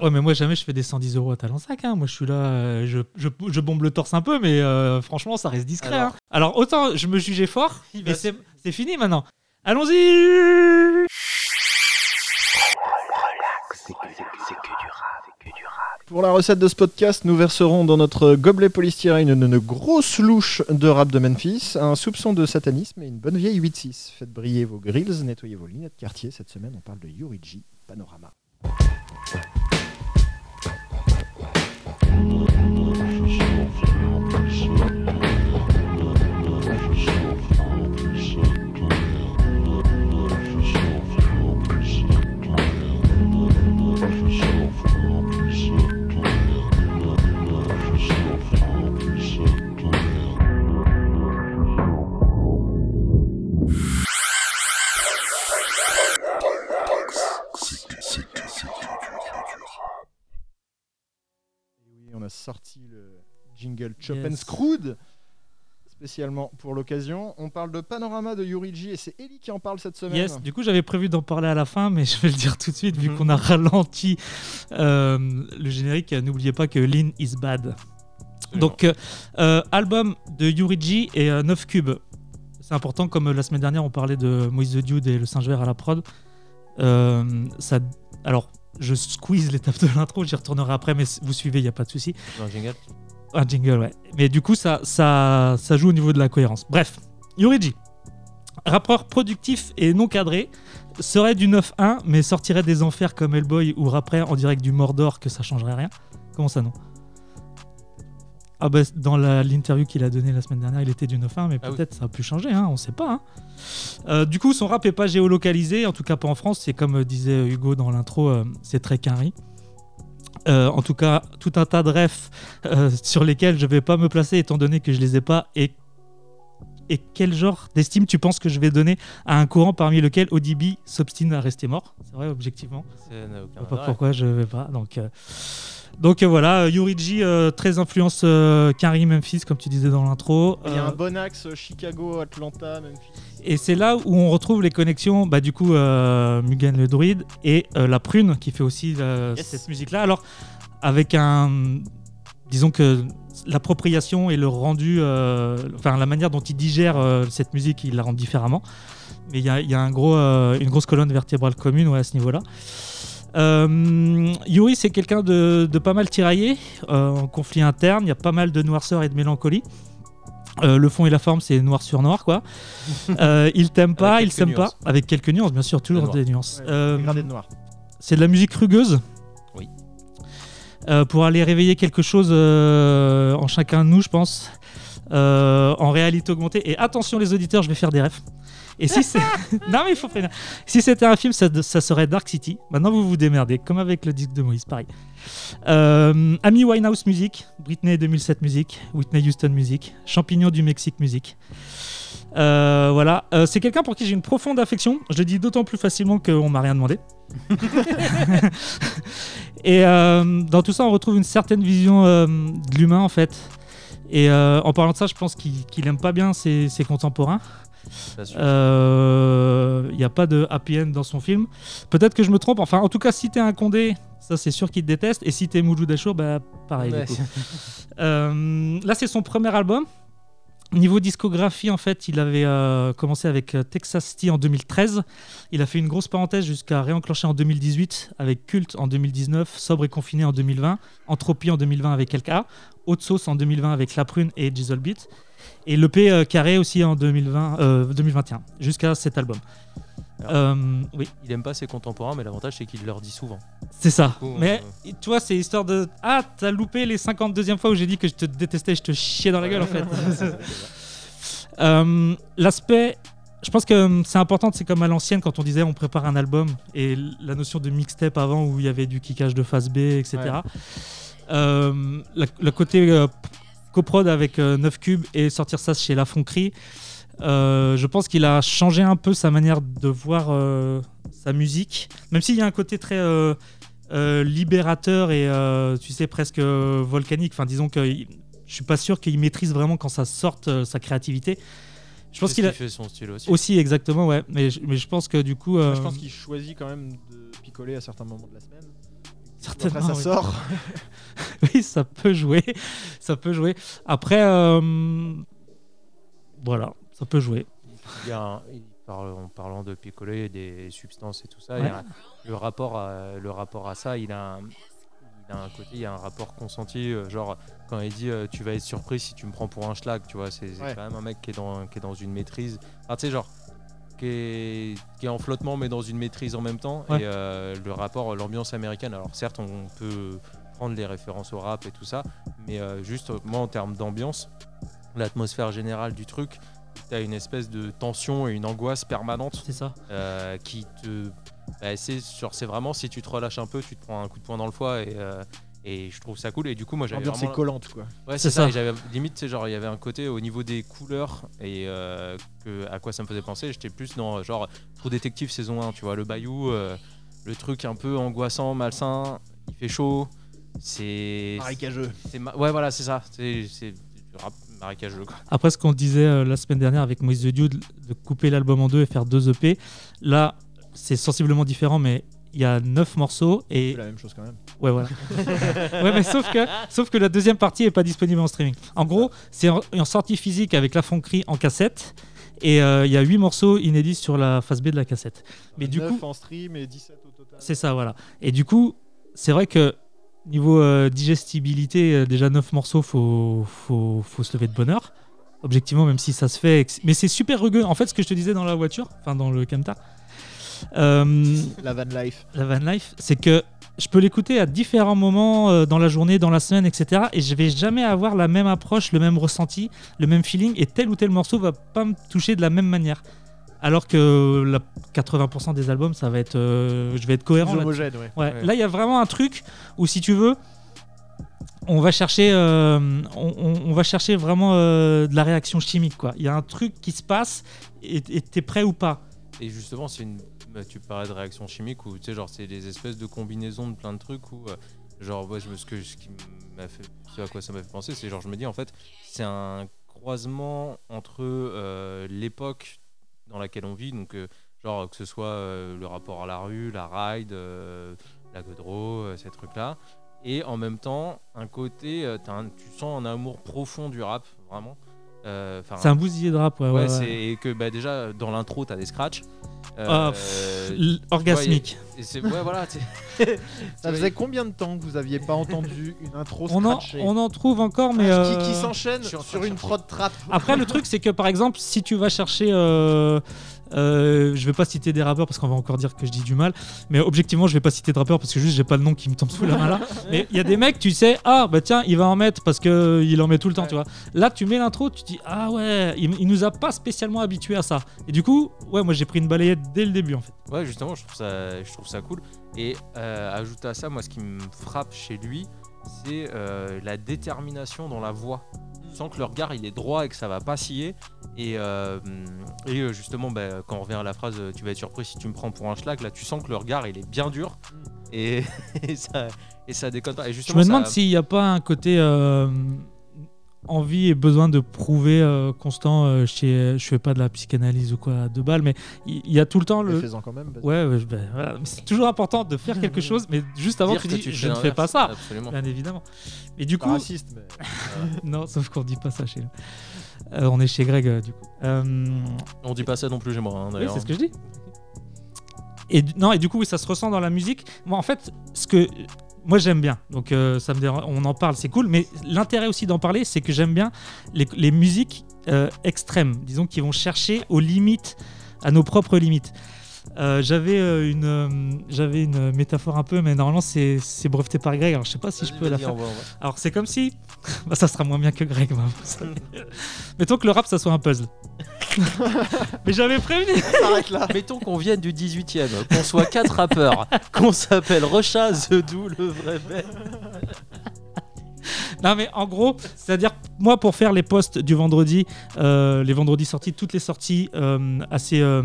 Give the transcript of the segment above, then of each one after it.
Ouais, mais moi jamais je fais des 110 euros à talent sac. Hein. Moi je suis là, euh, je, je, je bombe le torse un peu, mais euh, franchement ça reste discret. Alors. hein. Alors autant je me jugeais fort, mais c'est c'est fini maintenant. Allons-y Pour la recette de ce podcast, nous verserons dans notre gobelet polystyrène une, une grosse louche de rap de Memphis, un soupçon de satanisme et une bonne vieille 8-6. Faites briller vos grills, nettoyez vos lunettes quartier. Cette semaine, on parle de Yuriji Panorama. Le jingle Chop and Yes. Screwed spécialement pour l'occasion. On parle de Panorama de Yuriji et c'est Ellie qui en parle cette semaine. Yes, du coup j'avais prévu d'en parler à la fin, mais je vais le dire tout de suite vu Mhm. qu'on a ralenti euh, le générique. N'oubliez pas que Lean is bad. Donc, euh, euh, album de Yuriji et euh, 9 cubes. C'est important, comme la semaine dernière, on parlait de Moïse the Dude et le singe vert à la prod. Ça, alors, je squeeze l'étape de l'intro, j'y retournerai après, mais vous suivez, il n'y a pas de souci. Un jingle Un jingle, ouais. Mais du coup, ça, ça, ça joue au niveau de la cohérence. Bref, Yuriji, rappeur productif et non cadré, serait du 9-1, mais sortirait des enfers comme Hellboy ou rapperait en direct du Mordor que ça changerait rien. Comment ça, non? Ah bah, dans l'interview qu'il a donnée la semaine dernière, il était du 9-1, mais Ah oui. peut-être ça a pu changer, hein, on sait pas. hein. Euh, du coup, son rap est pas géolocalisé, en tout cas pas en France. C'est comme euh, disait Hugo dans l'intro, euh, c'est très carré. Euh, en tout cas, tout un tas de refs sur lesquels je vais pas me placer étant donné que je les ai pas. Et, et quel genre d'estime tu penses que je vais donner à un courant parmi lequel ODB s'obstine à rester mort? C'est vrai, objectivement. Je pas pourquoi je vais pas. Donc, euh, donc euh, voilà, euh, Yuriji, euh, très influence euh, Carrie Memphis, comme tu disais dans l'intro. Il y a un bon axe Chicago, Atlanta, Memphis. et c'est là où on retrouve les connexions, bah, du coup, Mugen le druide et la prune qui fait aussi Yes. cette musique-là. Alors, avec un. Disons que l'appropriation et le rendu, enfin la manière dont il digère cette musique, il la rend différemment. Mais il y a, y a un gros, une grosse colonne vertébrale commune ouais, à ce niveau-là. Euh, Yuri, c'est quelqu'un de, de pas mal tiraillé, euh, en conflit interne. Il y a pas mal de noirceur et de mélancolie. Euh, le fond et la forme, c'est noir sur noir, quoi. Euh, il t'aime pas, il s'aime pas. Avec quelques nuances, bien sûr, toujours des nuances. Ouais, Euh, dégradé de noir. c'est de la musique rugueuse. Oui. Euh, pour aller réveiller quelque chose euh, en chacun de nous, je pense. Euh, en réalité augmentée. Et attention, les auditeurs, je vais faire des refs. Et si c'est. non, mais il faut prévenir. Si c'était un film, ça, ça serait Dark City. Maintenant, vous vous démerdez, comme avec le disque de Moïse, pareil. Euh, Amy Winehouse Music, Britney 2007 Music, Whitney Houston Music, Champignon du Mexique Music. Euh, voilà, Euh, c'est quelqu'un pour qui j'ai une profonde affection. Je le dis d'autant plus facilement qu'on m'a rien demandé. Et euh, dans tout ça, on retrouve une certaine vision de l'humain en fait. Et en parlant de ça, je pense qu'il qu'il aime pas bien ses, ses contemporains. Euh, Il n'y a pas de happy end dans son film. Peut-être que je me trompe. Enfin, en tout cas, si t'es un Condé, ça c'est sûr qu'il te déteste. Et si t'es Mouloud Achour, bah pareil. du Ouais. coup. Euh, là, c'est son premier album. Niveau discographie, en fait, il avait euh, commencé avec euh, Texas City en 2013. Il a fait une grosse parenthèse jusqu'à réenclencher en 2018 avec Cult en 2019, Sobre et Confiné en 2020, Entropie en 2020 avec LK, Haute Sauce en 2020 avec La Prune et Jizzle Beat, et l'EP euh, Carré aussi en 2020, euh, 2021, jusqu'à cet album. Alors. Euh, oui, Il aime pas ses contemporains, mais l'avantage c'est qu'il leur dit souvent. c'est ça. coup, Mais euh, tu vois, c'est histoire de. Ah, t'as loupé les 52e fois où j'ai dit que je te détestais, je te chiais dans la gueule en fait. Euh, L'aspect, je pense que euh, c'est important, c'est comme à l'ancienne quand on disait on prépare un album et la notion de mixtape avant où il y avait du kickage de phase B, etc. Ouais. Euh, le côté euh, coprod avec 9 cubes et sortir ça chez La Fonquerie, euh, je pense qu'il a changé un peu sa manière de voir euh, sa musique, même s'il y a un côté très euh, euh, libérateur et euh, tu sais presque euh, volcanique. Enfin, disons que je suis pas sûr qu'il maîtrise vraiment quand ça sorte euh, sa créativité. Je pense qu'il a fait son style aussi. aussi exactement ouais, mais je, mais je pense que du coup euh, Je pense qu'il choisit quand même de picoler à certains moments de la semaine. Certainement. Après, ça oui. sort. oui, ça peut jouer. Ça peut jouer. Après, euh, voilà, ça peut jouer. Il y a un- parle- en parlant de picoler et des substances et tout ça, Ouais. il y a le, rapport à, le rapport à ça, il a, un, il a un côté, il y a un rapport consenti. euh, genre, quand il dit euh, tu vas être surpris si tu me prends pour un schlag, tu vois, c'est c'est Ouais. quand même un mec qui est dans, qui est dans une maîtrise. Ah, tu sais, genre, qui est, qui est en flottement mais dans une maîtrise en même temps. Ouais. Et euh, le rapport, l'ambiance américaine, alors certes, on peut prendre les références au rap et tout ça, mais euh, juste, euh, moi, en termes d'ambiance, l'atmosphère générale du truc, tu as une espèce de tension et une angoisse permanente C'est ça. euh, qui te. bah, c'est c'est vraiment si tu te relâches un peu, tu te prends un coup de poing dans le foie et, euh, et je trouve ça cool. Et du coup, moi j'avais L'ambiance vraiment. est collante, quoi. Ouais, C'est c'est ça. ça. et j'avais limite, sais, genre il y avait un côté au niveau des couleurs et euh, que, à quoi ça me faisait penser. J'étais plus dans genre Trou Détective saison 1, tu vois, le bayou, euh, le truc un peu angoissant, malsain, il fait chaud. C'est. Marécageux. c'est ma- Ouais, voilà, c'est ça. C'est c'est marécageux. Quoi. Après, ce qu'on disait euh, la semaine dernière avec Moïse The Dude, de couper l'album en deux et faire deux EP, là, c'est sensiblement différent, mais il y a neuf morceaux et C'est la même chose quand même. Ouais, voilà. ouais, mais sauf que, sauf que la deuxième partie est pas disponible en streaming. En gros, c'est en, sortie physique avec la fonderie en cassette. Et euh, il y a 8 morceaux inédits sur la face B de la cassette. Mais du 9 coup, en stream et 17 au total. c'est ça, voilà. Et du coup, c'est vrai que niveau euh, digestibilité, euh, déjà 9 morceaux, faut, faut, faut se lever de bonne heure. Objectivement, même si ça se fait. Mais c'est super rugueux. En fait, ce que je te disais dans la voiture, enfin dans le camtar, euh, La van life. la van life, c'est que je peux l'écouter à différents moments euh, dans la journée, dans la semaine, etc. Et je vais jamais avoir la même approche, le même ressenti, le même feeling. Et tel ou tel morceau va pas me toucher de la même manière. Alors que la 80% des albums, ça va être, euh, je vais être cohérent. Là-dessus. homogène, ouais. Ouais. Ouais. Là, il y a vraiment un truc où, si tu veux, on va chercher, euh, on, va chercher vraiment euh, de la réaction chimique. quoi. Il y a un truc qui se passe et t'es prêt ou pas. Et justement, c'est une. Bah, tu parlais de réaction chimique ou tu sais, genre, c'est des espèces de combinaisons de plein de trucs où, euh, genre, moi, je ce, que, ce qui m'a fait. Ce à quoi ça m'a fait penser, c'est genre, je me dis, en fait, c'est un croisement entre euh, l'époque dans laquelle on vit, donc, euh, genre, que ce soit le rapport à la rue, la ride, la godreau, ces trucs-là. Et en même temps, un côté, tu sens un amour profond du rap, vraiment. Euh, C'est un bousillé de rap. Ouais, Ouais, ouais, ouais. c'est et que bah, déjà dans l'intro t'as des scratchs. Ah, Euh, pff, l- orgasmique. vois, et c'est ouais voilà. Ça faisait combien de temps que vous aviez pas entendu une intro on, en, on en trouve encore, mais. qui, euh, qui s'enchaîne sur une prod trap. Après, le truc, c'est que par exemple, si tu vas chercher. euh, euh, je vais pas citer des rappeurs parce qu'on va encore dire que je dis du mal, mais objectivement, je vais pas citer de rappeurs parce que juste j'ai pas le nom qui me tombe sous la main là. Mais il y a des mecs, tu sais, ah bah tiens, il va en mettre parce que il en met tout le temps, Ouais. tu vois. Là, tu mets l'intro, tu dis ah ouais, il, il nous a pas spécialement habitués à ça. Et du coup, ouais, moi j'ai pris une balayette dès le début en fait. Ouais justement je trouve ça je trouve ça cool. Et euh, ajouter à ça moi ce qui me frappe chez lui c'est euh, la détermination dans la voix. Tu sens que le regard il est droit et que ça va pas scier. Et, euh, et euh, justement bah, quand on revient à la phrase tu vas être surpris si tu me prends pour un schlag là tu sens que le regard il est bien dur et, et ça et ça déconne pas. Et Je me demande ça- s'il n'y a pas un côté envie et besoin de prouver euh, constant euh, chez. Je fais pas de la psychanalyse ou quoi de balle, mais il y, a tout le temps le. quand même. parce- Ouais, ben, voilà. C'est toujours important de faire quelque chose, mais juste avant dire tu dis tu je ne fais pas ça, Absolument. bien évidemment. Et du Pas coup, raciste, mais. non, sauf qu'on dit pas ça chez nous. Euh, on est chez Greg euh, du coup. Euh, On dit pas ça non plus chez moi, hein, oui, d'ailleurs. c'est ce que je dis. Et non, et du coup, oui, ça se ressent dans la musique. Moi, en fait, ce que moi j'aime bien, donc euh, ça me dérange- on en parle, c'est cool. Mais l'intérêt aussi d'en parler, c'est que j'aime bien les, musiques euh, extrêmes, disons, qui vont chercher aux limites, à nos propres limites. Euh, j'avais euh, une euh, j'avais une métaphore un peu mais normalement c'est c'est breveté par Greg alors je sais pas si je peux la faire. alors c'est comme si bah, ça sera moins bien que Greg bah, mettons que le rap ça soit un puzzle. Mais j'avais prévenu. S'arrête là. Mettons qu'on vienne du 18ème, qu'on soit quatre rappeurs, qu'on s'appelle Rocha, The le vrai mec. Non mais en gros, c'est-à-dire moi pour faire les posts du vendredi, euh, les vendredis sortis, toutes les sorties euh, assez euh,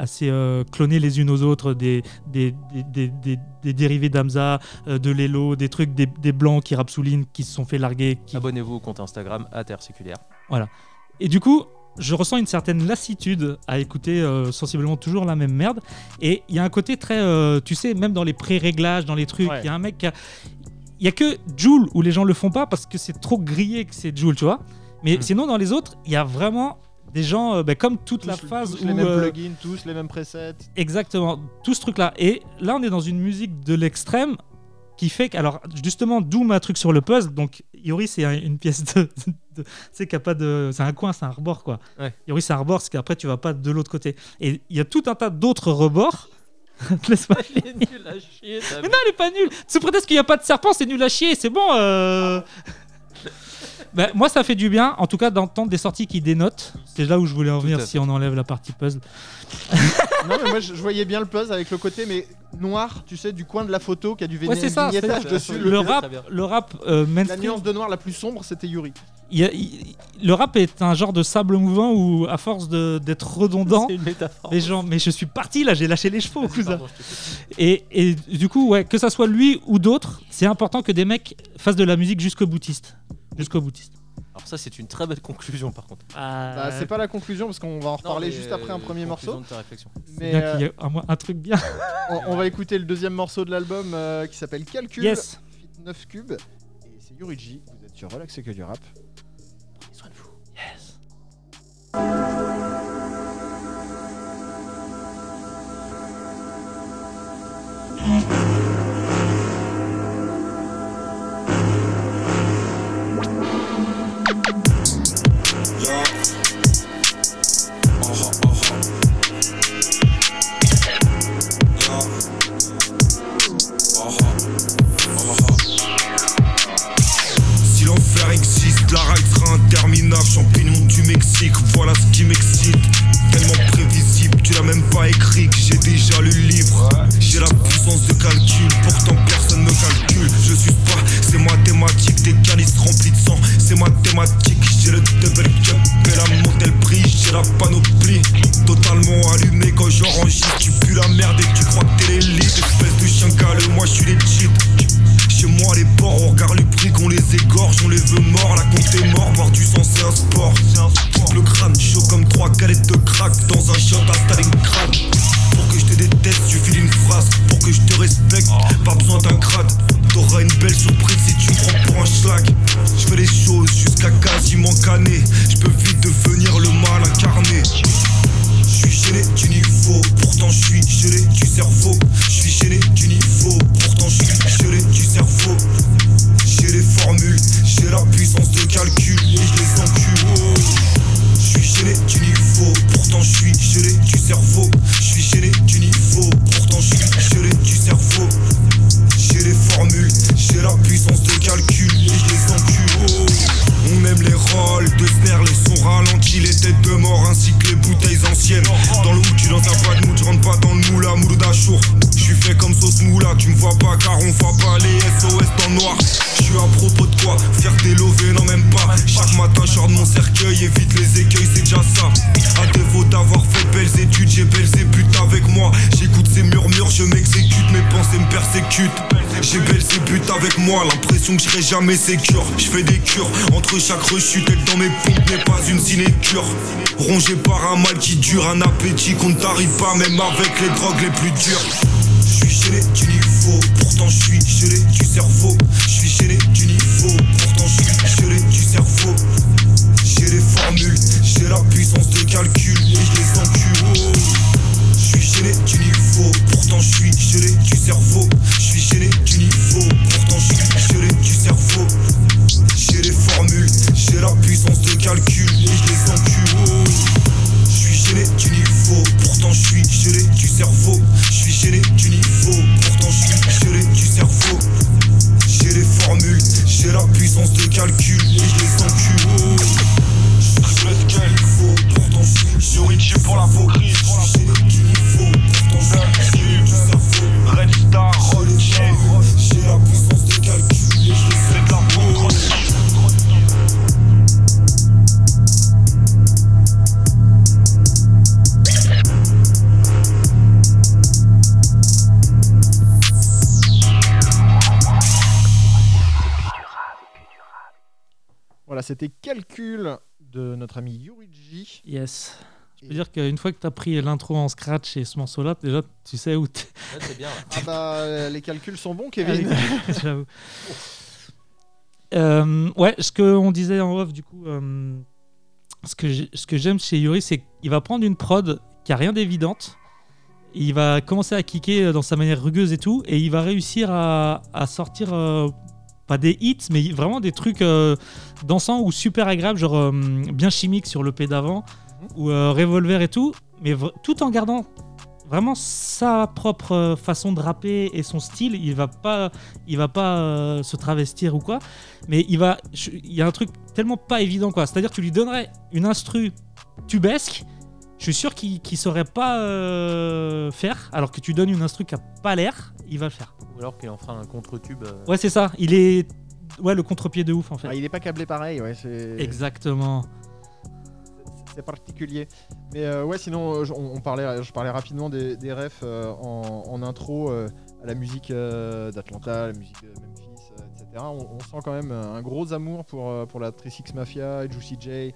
assez euh, clonées les unes aux autres, des des, des, des, dérivés d'Amza, euh, de Lelo, des trucs des, des blancs qui rapsoulinent, qui se sont fait larguer, qui Abonnez-vous au compte Instagram, Interséculaire. Et du coup, je ressens une certaine lassitude à écouter euh, sensiblement toujours la même merde. Et il y a un côté très, euh, tu sais, même dans les pré-réglages, dans les trucs, il Ouais. y a un mec qui a. Il y a que Joule où les gens le font pas parce que c'est trop grillé que c'est Joule, tu vois. Mais Mm. sinon, dans les autres, il y a vraiment des gens, euh, bah, comme toute Tous, la phase tous où. les mêmes euh, plugins, tous les mêmes presets. Exactement, tout ce truc-là. Et là, on est dans une musique de l'extrême qui fait que, alors justement, d'où ma truc sur le puzzle. Donc, Yori, c'est un- une pièce de. de- tu sais, qu'il y a pas de. C'est un coin, c'est un rebord, quoi. Ouais. Yori, c'est un rebord, parce qu'après, tu vas pas de l'autre côté. Et il y a tout un tas d'autres rebords. Laisse-moi Il est nul à chier. mais non, elle est pas nulle. Sous prétexte qu'il n'y a pas de serpent, c'est nul à chier. C'est bon. euh. Bah, moi, ça fait du bien, en tout cas, d'entendre des sorties qui dénotent. C'est là où je voulais en venir si on enlève la partie puzzle. non, mais moi je, je voyais bien le puzzle avec le côté mais noir, tu sais, du coin de la photo qui a du Ouais, c'est ça, vignettage c'est- dessus. Le, Le- rap, le rap euh, la nuance de noir la plus sombre, c'était Yuri. il y a- il- le rap est un genre de sable mouvant où, à force de- d'être redondant, C'est une métaphore. les gens. Mais je suis parti là, j'ai lâché les chevaux, cousin. Pardon, te coupe. Et, et du coup, ouais, que ça soit lui ou d'autres, c'est important que des mecs fassent de la musique jusqu'au boutiste. Jusqu'au boutiste. Alors ça, c'est une très belle conclusion par contre. Bah, c'est pas la conclusion parce qu'on va en reparler Non, juste après un euh, premier morceau. de ta réflexion. Mais bien euh, qu'il y ait un, un truc bien. on, on va écouter le deuxième morceau de l'album euh, qui s'appelle Calcul. Yes. Fit 9 cubes. Et c'est Yuriji. Vous êtes sur Relax c'est que du rap. Voilà ce qui m'excite. Tellement prévisible, tu l'as même pas écrit que j'ai déjà le livre. J'ai la puissance de calcul, pourtant personne me calcule. Je suis pas, c'est mathématique, des calices remplis de sang. C'est mathématique, j'ai le double cup et la modèle prix, j'ai la panoplie. Totalement allumé quand j'enregistre, tu J'ai belles et buts avec moi, l'impression que je jamais sécure. Je fais des cures entre chaque rechute, être dans mes pompes n'est pas une sinécure. Rongé par un mal qui dure, un appétit qu'on ne t'arrive pas, même avec les drogues les plus dures. Je suis gêné du niveau, pourtant je suis gelé du cerveau. Je suis gêné du niveau, pourtant je suis gelé du cerveau. J'ai les formules, j'ai la puissance de calcul et je les encule. Je suis gêné du niveau, pourtant je suis gelé du cerveau. Je Calcul de notre ami Yuriji. Yes. Je peux dire qu'une fois que tu as pris l'intro en scratch et ce morceau-là, déjà, tu sais où t'es. Là, c'est bien. Ah bah les calculs sont bons, Kevin. J'avoue. Euh, ouais, ce qu'on disait en off, du coup, euh, ce que j'ai- ce que j'aime chez Yuri, c'est qu'il va prendre une prod qui a rien d'évidente. Il va commencer à kicker dans sa manière rugueuse et tout, et il va réussir à, à sortir euh, pas des hits, mais vraiment des trucs euh, dansants ou super agréables, genre euh, bien chimiques sur le P d'avant, ou euh, Revolver et tout, mais tout en gardant vraiment sa propre façon de rapper et son style. Il va pas, il va pas se travestir ou quoi, mais il va, il y a un truc tellement pas évident quoi. C'est-à-dire tu lui donnerais une instru tubesque, je suis sûr qu'il qu'il saurait pas euh, faire, alors que tu donnes une instru qui a pas l'air, il va le faire. Ou alors qu'il en fera un contre-tube. euh, Ouais c'est ça. Il est, ouais le contre-pied de ouf en fait. Ah, il est pas câblé pareil, ouais. C'est Exactement. c'est particulier. Mais euh, ouais, sinon, euh, je- on, on parlait, je parlais rapidement des, des refs euh, en, en intro euh, à la musique euh, d'Atlanta, la musique de Memphis, euh, etc. On, on sent quand même un gros amour pour, euh, pour la 36 Mafia, Juicy J,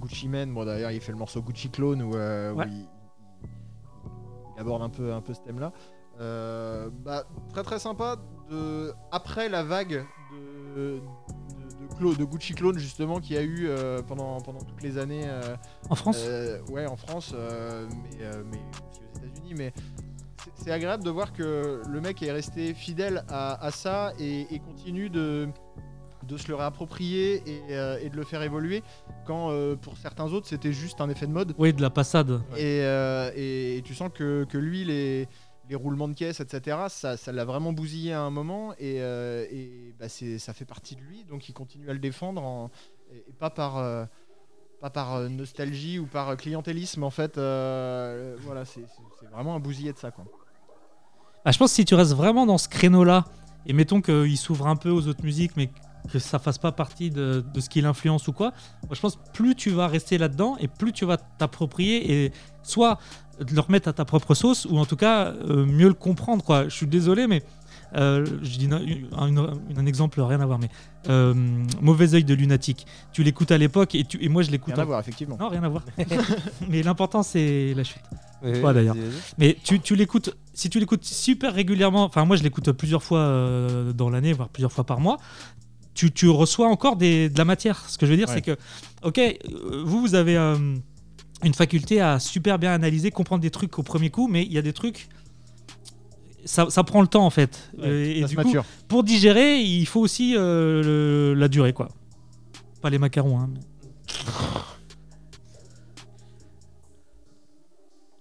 Gucci Mane. Bon, d'ailleurs, il fait le morceau Gucci Clone où, euh, où il, aborde un peu, un peu ce thème-là. Euh, bah, très très sympa. De... Après la vague de, de, de, Clo- de Gucci Clone, justement, qu'il y a eu euh, pendant, pendant toutes les années. euh, En France. euh, ouais, en France, euh, mais, euh, mais aussi aux États-Unis. Mais c'est- c'est agréable de voir que le mec est resté fidèle à, à ça et, et continue de, de se le réapproprier et, euh, et de le faire évoluer. Quand euh, pour certains autres, c'était juste un effet de mode. Oui de la passade. Et, euh, et- et tu sens que, que lui, les, les roulements de caisse, etc., ça ça l'a vraiment bousillé à un moment et, et bah, c'est- ça fait partie de lui, donc il continue à le défendre en- et, pas par. pas par nostalgie ou par clientélisme en fait euh, voilà c'est vraiment un bousillé de ça quoi Ah, je pense que si tu restes vraiment dans ce créneau-là, et mettons qu'il s'ouvre un peu aux autres musiques, mais que ça fasse pas partie de, de ce qui l'influence ou quoi, moi je pense plus tu vas rester là-dedans et plus tu vas t'approprier et soit le remettre à ta propre sauce ou en tout cas euh, mieux le comprendre. Quoi. Je suis désolé, mais euh, je dis une- un, une- un exemple, rien à voir, mais euh, Mauvais œil de Lunatique. Tu l'écoutes à l'époque et, tu- et moi je l'écoute. rien à en- voir effectivement Non, rien à voir. mais l'important c'est la chute. ouais, Ouais, d'ailleurs. Mais tu, tu l'écoutes, si tu l'écoutes super régulièrement, enfin moi je l'écoute plusieurs fois euh, dans l'année, voire plusieurs fois par mois, tu, tu reçois encore des, de la matière. Ce que je veux dire, Ouais. c'est que, ok, euh, vous, vous avez euh, une faculté à super bien analyser, comprendre des trucs au premier coup, mais il y a des trucs, ça, ça prend le temps en fait. Ouais, et du coup, mature pour digérer, il faut aussi euh, le- la durée, quoi. Pas les macarons, hein. mais-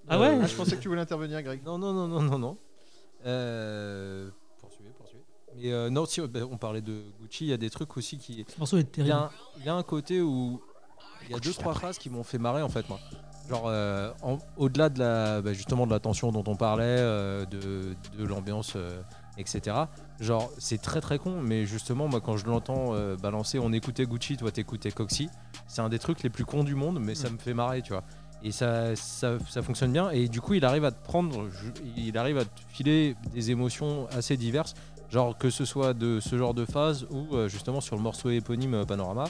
Ah ouais? Ah, je pensais que tu voulais intervenir Greg Non, non, non, non, non, non. Euh. Mais euh, non, si bah, on parlait de Gucci, il y a des trucs aussi qui. Ce morceau est Il y, terrible. a un, il y a un côté où il y a deux trois phrases qui m'ont fait marrer en fait moi. Genre euh, au-delà de la bah, justement de la tension dont on parlait, euh, de, de l'ambiance, euh, etc. Genre c'est très très con, mais justement moi quand je l'entends euh, balancer, on écoutait Gucci, toi t'écoutais Coxy, c'est un des trucs les plus cons du monde, mais ça me fait marrer, tu vois. Et ça, ça, ça fonctionne bien. Et du coup, il arrive à te prendre, il arrive à te filer des émotions assez diverses. Genre que ce soit de ce genre de phase ou euh, justement sur le morceau éponyme euh, Panorama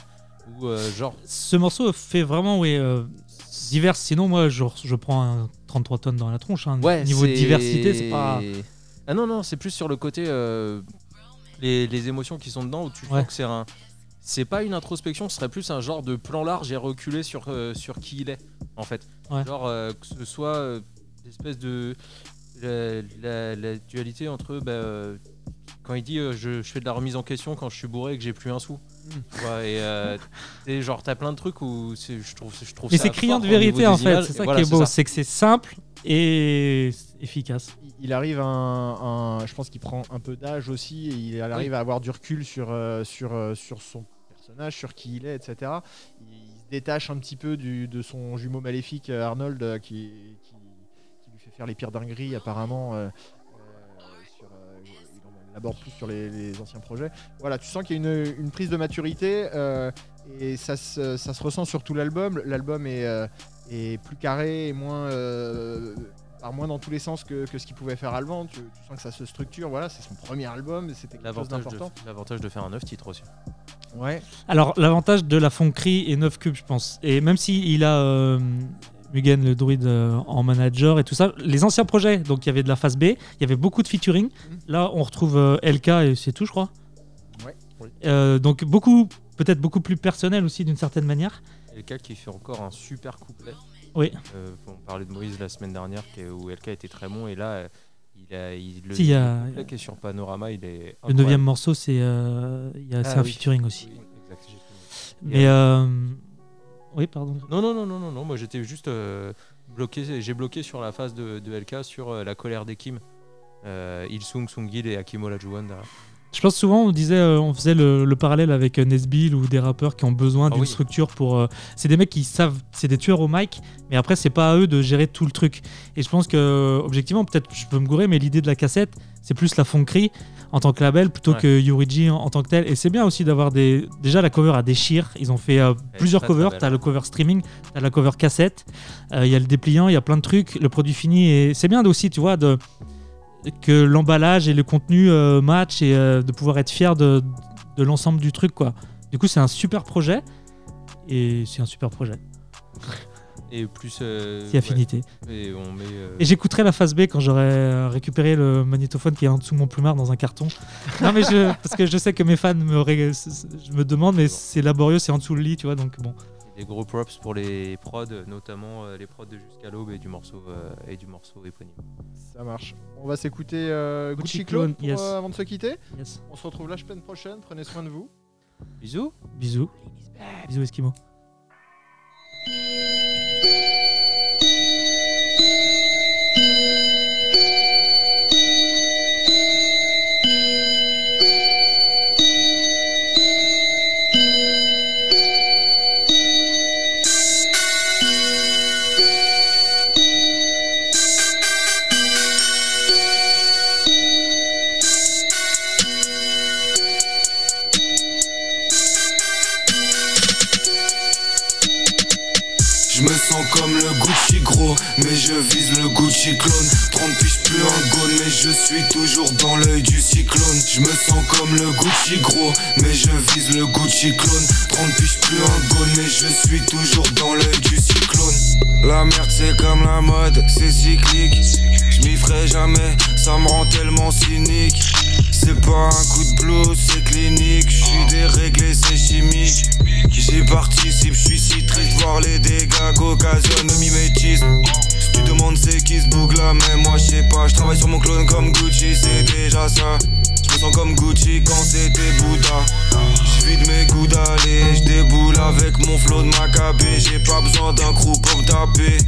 ou euh, genre ce morceau fait vraiment oui, euh, divers. Sinon, moi, je, je prends un 33 tonnes dans la tronche. hein. ouais Niveau de diversité, c'est pas. ah non non c'est plus sur le côté les, les émotions qui sont dedans où tu Ouais. que c'est un c'est pas une introspection ce serait plus un genre de plan large et reculé sur sur qui il est en fait Ouais. genre que ce soit l'espèce de la, la- la dualité entre bah, quand il dit euh, je, je fais de la remise en question quand je suis bourré et que j'ai plus un sou Mm. Tu vois, et euh, et genre t'as plein de trucs où je trouve je trouve Mais c'est criant de vérité en fait. C'est ça voilà, qui est beau. C'est que c'est simple et efficace. il- arrive un, un- je pense qu'il prend un peu d'âge aussi et il arrive à avoir du recul sur euh, sur euh, sur son personnage sur qui il est etc il, il se détache un petit peu du, de son jumeau maléfique Arnold qui, qui, qui lui fait faire les pires dingueries apparemment aborde plus sur les, les anciens projets voilà tu sens qu'il y a une, une prise de maturité euh, et ça se, ça se ressent sur tout l'album l'album est, euh, est plus carré et moins euh, part moins dans tous les sens que, que ce qu'il pouvait faire avant. Tu, tu sens que ça se structure. Voilà, c'est son premier album, et c'était quelque chose L'avantage de, d'important. l'avantage de faire un 9 titres aussi. Ouais. Alors, l'avantage de la Fonkerie est 9 cubes, je pense. Et même s'il il a euh, Mugen, le druide, euh, en manager et tout ça, les anciens projets, donc il y avait de la phase B, il y avait beaucoup de featuring. Là, on retrouve euh, LK et c'est tout, je crois. Ouais. Euh, donc, beaucoup, peut-être beaucoup plus personnel aussi, d'une certaine manière. LK qui fait encore un super couplet. Oui. Euh, on parlait de Moïse la semaine dernière où LK était très bon et là il a il, le, Si, il y a- le couplet qui est sur Panorama il est Le neuvième morceau, c'est euh, Ah c'est un oui. featuring aussi. Oui, exact, Mais. euh, Oui, pardon. Non non non non non non moi j'étais juste euh, bloqué j'ai bloqué sur la phase de, LK sur euh, la colère des Kim. Euh, Ilsung, Sungil et Akimo Lajuan. là. Je pense souvent on disait, euh, on faisait le, le parallèle avec euh, Nesbill ou des rappeurs qui ont besoin Ah d'une oui. structure pour. euh, c'est des mecs qui savent, c'est des tueurs au mic, mais après c'est pas à eux de gérer tout le truc. Et je pense que objectivement, peut-être je peux me gourer, mais l'idée de la cassette, c'est plus la fonkerie en tant que label plutôt Ouais. que Yuriji en, en tant que tel. Et c'est bien aussi d'avoir des. Déjà la cover à déchire. Ils ont fait euh, plusieurs très, covers. T'as le cover streaming, t'as la cover cassette. Il y a le dépliant, il y a plein de trucs. Le produit fini et c'est bien aussi, tu vois, de que l'emballage et le contenu euh, match et euh, de pouvoir être fier de, de l'ensemble du truc quoi. Du coup c'est un super projet et c'est un super projet. Et plus. euh, C'est affinité. et euh, Et j'écouterai la phase B quand j'aurai euh, récupéré le magnétophone qui est en dessous de mon plumard dans un carton. non mais je, parce que je sais que mes fans me, ré- je me demandent mais c'est laborieux, c'est en dessous le lit, tu vois donc bon. Des gros props pour les prods, notamment euh, les prods de Jusqu'à l'aube et du morceau euh, et du morceau éponyme. Ça marche. On va s'écouter euh, Gucci, Gucci Clone Clone, pour, yes. euh, avant de se quitter. Yes. On se retrouve la semaine prochaine. Prenez soin de vous. Bisous. Bisous. Bisous Eskimo. Sens comme le Gucci gros, mais je vise le Gucci clone. 30 piges plus un gone, mais je suis toujours dans l'œil du cyclone. Je me sens comme le Gucci gros, mais je vise le Gucci clone. 30 piges plus un gone, mais je suis toujours dans l'œil du cyclone. La merde c'est comme la mode, c'est cyclique. Je m'y ferai jamais, ça me rend tellement cynique. C'est pas un coup de blues, c'est clinique. Je suis déréglé, c'est chimique. J'y participe, je suis si triste voir les dégâts qu'occasionnent le mimétisme. Si tu demandes c'est qui se boucle là, mais moi je sais pas. Je travaille sur mon clone comme Gucci, c'est déjà ça. Je sens comme Gucci quand c'était Bouddha. Je vide mes goûts d'aller, je déboule avec mon flow de macabé. J'ai pas besoin d'un crew pour taper.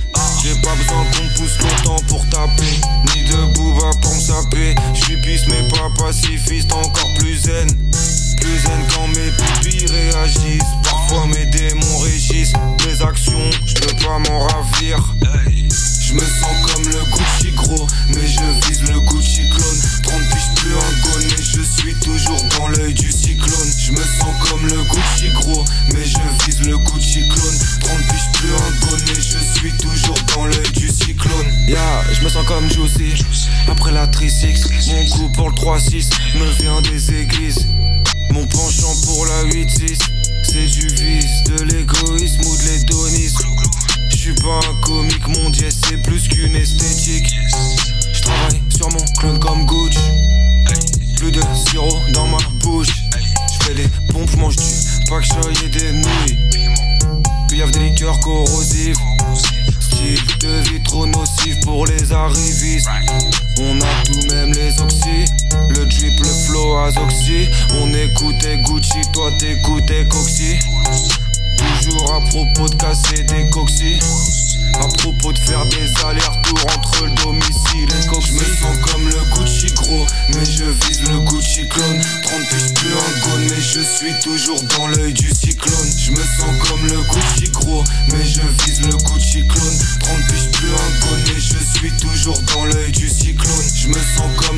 J'ai pas besoin qu'on me pousse longtemps pour taper. Ni de booba pour me saper. Je suis pisse mais pas pacifiste, encore plus zen. Plus zen quand mes pupilles réagissent. Parfois mes démons régissent mes actions, je peux pas m'en ravir. Je me sens comme le Gucci gros, mais je vise le Gucci clone. 30 piges plus un je suis toujours dans l'œil du cyclone. Je me sens comme le Gucci gros, mais je vise le Gucci clone. 30 piges plus un je suis toujours dans l'œil du cyclone. Yeah, je me sens comme Juicy. Après la 3-6, mon goût pour le 3-6 me vient des églises. Mon penchant pour la 8-6, c'est du vice, de l'égoïsme ou de l'hédonisme. Je suis pas un comique, mon dièse c'est plus qu'une esthétique. Je travaille sur mon clone comme Gucci. Plus de sirop dans ma bouche. Je fais des pompes, je mange du pak et des nouilles. Cuillave des liqueurs corrosives. Style de vie trop nocif pour les arrivistes. On a tout même les oxy. Le drip, le flow azoxy. On écoutait Gucci, toi t'écoutais Coxy. Me sens comme